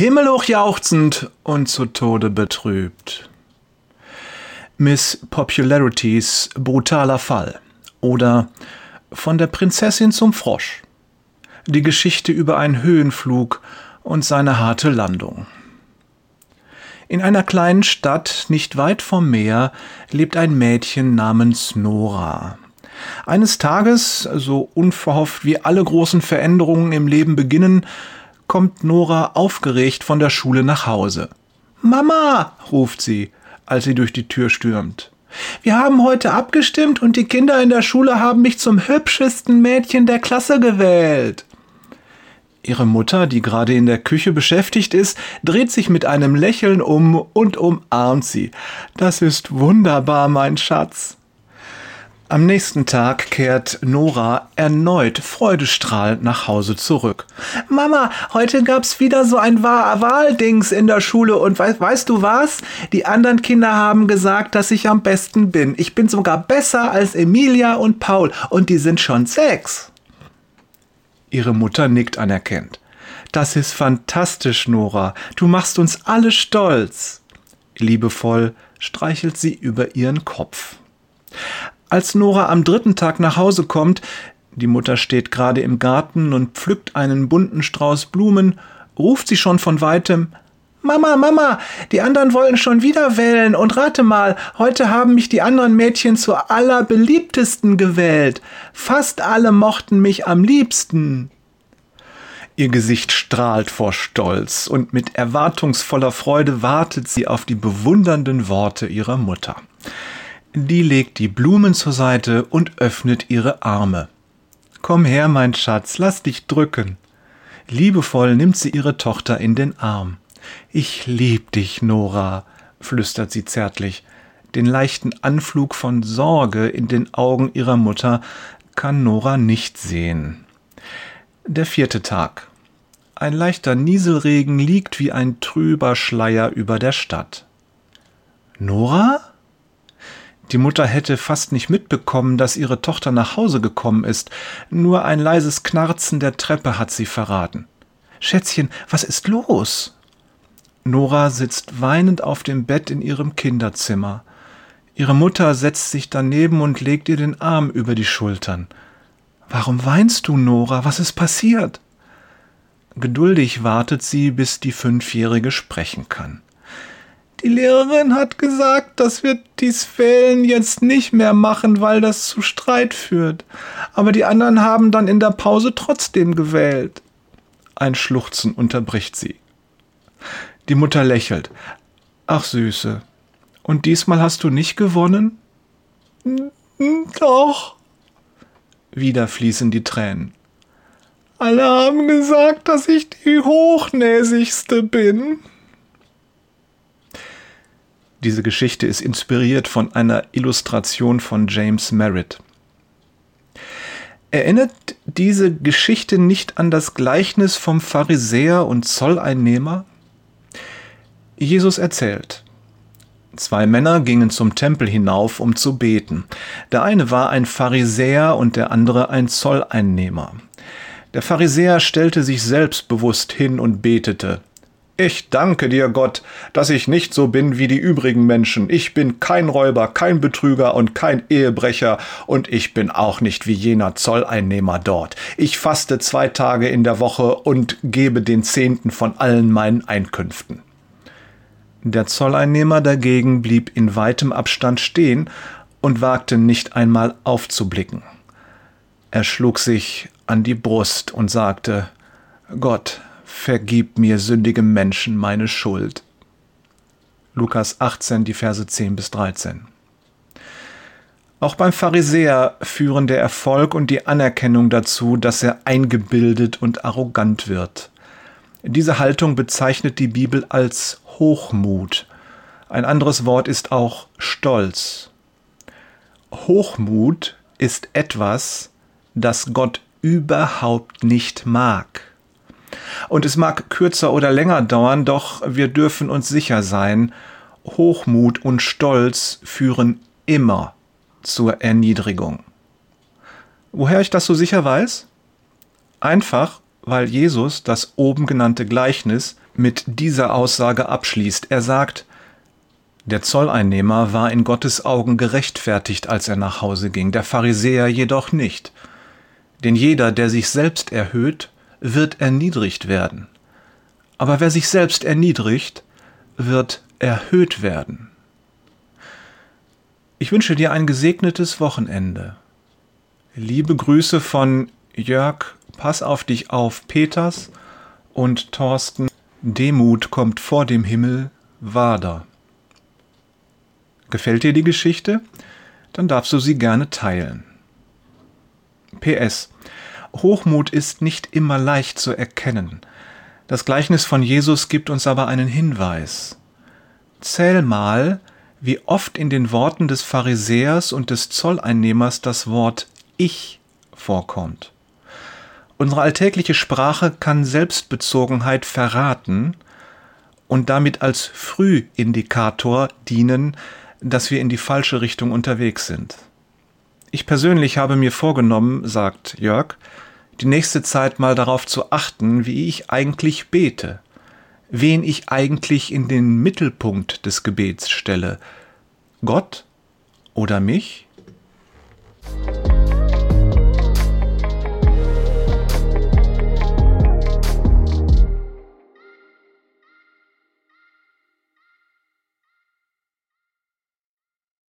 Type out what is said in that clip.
himmelhoch jauchzend und zu Tode betrübt. Miss Popularities brutaler Fall oder Von der Prinzessin zum Frosch. Die Geschichte über einen Höhenflug und seine harte Landung. In einer kleinen Stadt nicht weit vom Meer lebt ein Mädchen namens Nora. Eines Tages, so unverhofft wie alle großen Veränderungen im Leben beginnen, kommt Nora aufgeregt von der Schule nach Hause. Mama, ruft sie, als sie durch die Tür stürmt. Wir haben heute abgestimmt und die Kinder in der Schule haben mich zum hübschesten Mädchen der Klasse gewählt. Ihre Mutter, die gerade in der Küche beschäftigt ist, dreht sich mit einem Lächeln um und umarmt sie. Das ist wunderbar, mein Schatz. Am nächsten Tag kehrt Nora erneut freudestrahlend nach Hause zurück. Mama, heute gab's wieder so ein Wahldings in der Schule und we weißt du was? Die anderen Kinder haben gesagt, dass ich am besten bin. Ich bin sogar besser als Emilia und Paul und die sind schon sechs. Ihre Mutter nickt anerkennt. Das ist fantastisch, Nora. Du machst uns alle stolz. Liebevoll streichelt sie über ihren Kopf. Als Nora am dritten Tag nach Hause kommt, die Mutter steht gerade im Garten und pflückt einen bunten Strauß Blumen, ruft sie schon von weitem Mama, Mama, die anderen wollen schon wieder wählen und rate mal, heute haben mich die anderen Mädchen zur allerbeliebtesten gewählt. Fast alle mochten mich am liebsten. Ihr Gesicht strahlt vor Stolz und mit erwartungsvoller Freude wartet sie auf die bewundernden Worte ihrer Mutter. Die legt die Blumen zur Seite und öffnet ihre Arme. Komm her, mein Schatz, lass dich drücken. Liebevoll nimmt sie ihre Tochter in den Arm. Ich lieb dich, Nora, flüstert sie zärtlich. Den leichten Anflug von Sorge in den Augen ihrer Mutter kann Nora nicht sehen. Der vierte Tag. Ein leichter Nieselregen liegt wie ein trüber Schleier über der Stadt. Nora? Die Mutter hätte fast nicht mitbekommen, dass ihre Tochter nach Hause gekommen ist. Nur ein leises Knarzen der Treppe hat sie verraten. Schätzchen, was ist los? Nora sitzt weinend auf dem Bett in ihrem Kinderzimmer. Ihre Mutter setzt sich daneben und legt ihr den Arm über die Schultern. Warum weinst du, Nora? Was ist passiert? Geduldig wartet sie, bis die Fünfjährige sprechen kann. Die Lehrerin hat gesagt, dass wir dies Wählen jetzt nicht mehr machen, weil das zu Streit führt. Aber die anderen haben dann in der Pause trotzdem gewählt. Ein Schluchzen unterbricht sie. Die Mutter lächelt. Ach Süße. Und diesmal hast du nicht gewonnen? Doch. Wieder fließen die Tränen. Alle haben gesagt, dass ich die hochnäsigste bin. Diese Geschichte ist inspiriert von einer Illustration von James Merritt. Erinnert diese Geschichte nicht an das Gleichnis vom Pharisäer und Zolleinnehmer? Jesus erzählt. Zwei Männer gingen zum Tempel hinauf, um zu beten. Der eine war ein Pharisäer und der andere ein Zolleinnehmer. Der Pharisäer stellte sich selbstbewusst hin und betete. Ich danke dir, Gott, dass ich nicht so bin wie die übrigen Menschen. Ich bin kein Räuber, kein Betrüger und kein Ehebrecher, und ich bin auch nicht wie jener Zolleinnehmer dort. Ich faste zwei Tage in der Woche und gebe den Zehnten von allen meinen Einkünften. Der Zolleinnehmer dagegen blieb in weitem Abstand stehen und wagte nicht einmal aufzublicken. Er schlug sich an die Brust und sagte Gott, vergib mir sündigem Menschen meine Schuld. Lukas 18, die Verse 10 bis 13. Auch beim Pharisäer führen der Erfolg und die Anerkennung dazu, dass er eingebildet und arrogant wird. Diese Haltung bezeichnet die Bibel als Hochmut. Ein anderes Wort ist auch Stolz. Hochmut ist etwas, das Gott überhaupt nicht mag. Und es mag kürzer oder länger dauern, doch wir dürfen uns sicher sein, Hochmut und Stolz führen immer zur Erniedrigung. Woher ich das so sicher weiß? Einfach, weil Jesus das oben genannte Gleichnis mit dieser Aussage abschließt. Er sagt, der Zolleinnehmer war in Gottes Augen gerechtfertigt, als er nach Hause ging, der Pharisäer jedoch nicht. Denn jeder, der sich selbst erhöht, wird erniedrigt werden. Aber wer sich selbst erniedrigt, wird erhöht werden. Ich wünsche dir ein gesegnetes Wochenende. Liebe Grüße von Jörg, pass auf dich auf, Peters und Thorsten. Demut kommt vor dem Himmel, Wader. Gefällt dir die Geschichte? Dann darfst du sie gerne teilen. PS. Hochmut ist nicht immer leicht zu erkennen. Das Gleichnis von Jesus gibt uns aber einen Hinweis. Zähl mal, wie oft in den Worten des Pharisäers und des Zolleinnehmers das Wort Ich vorkommt. Unsere alltägliche Sprache kann Selbstbezogenheit verraten und damit als Frühindikator dienen, dass wir in die falsche Richtung unterwegs sind. Ich persönlich habe mir vorgenommen, sagt Jörg, die nächste Zeit mal darauf zu achten, wie ich eigentlich bete, wen ich eigentlich in den Mittelpunkt des Gebets stelle, Gott oder mich?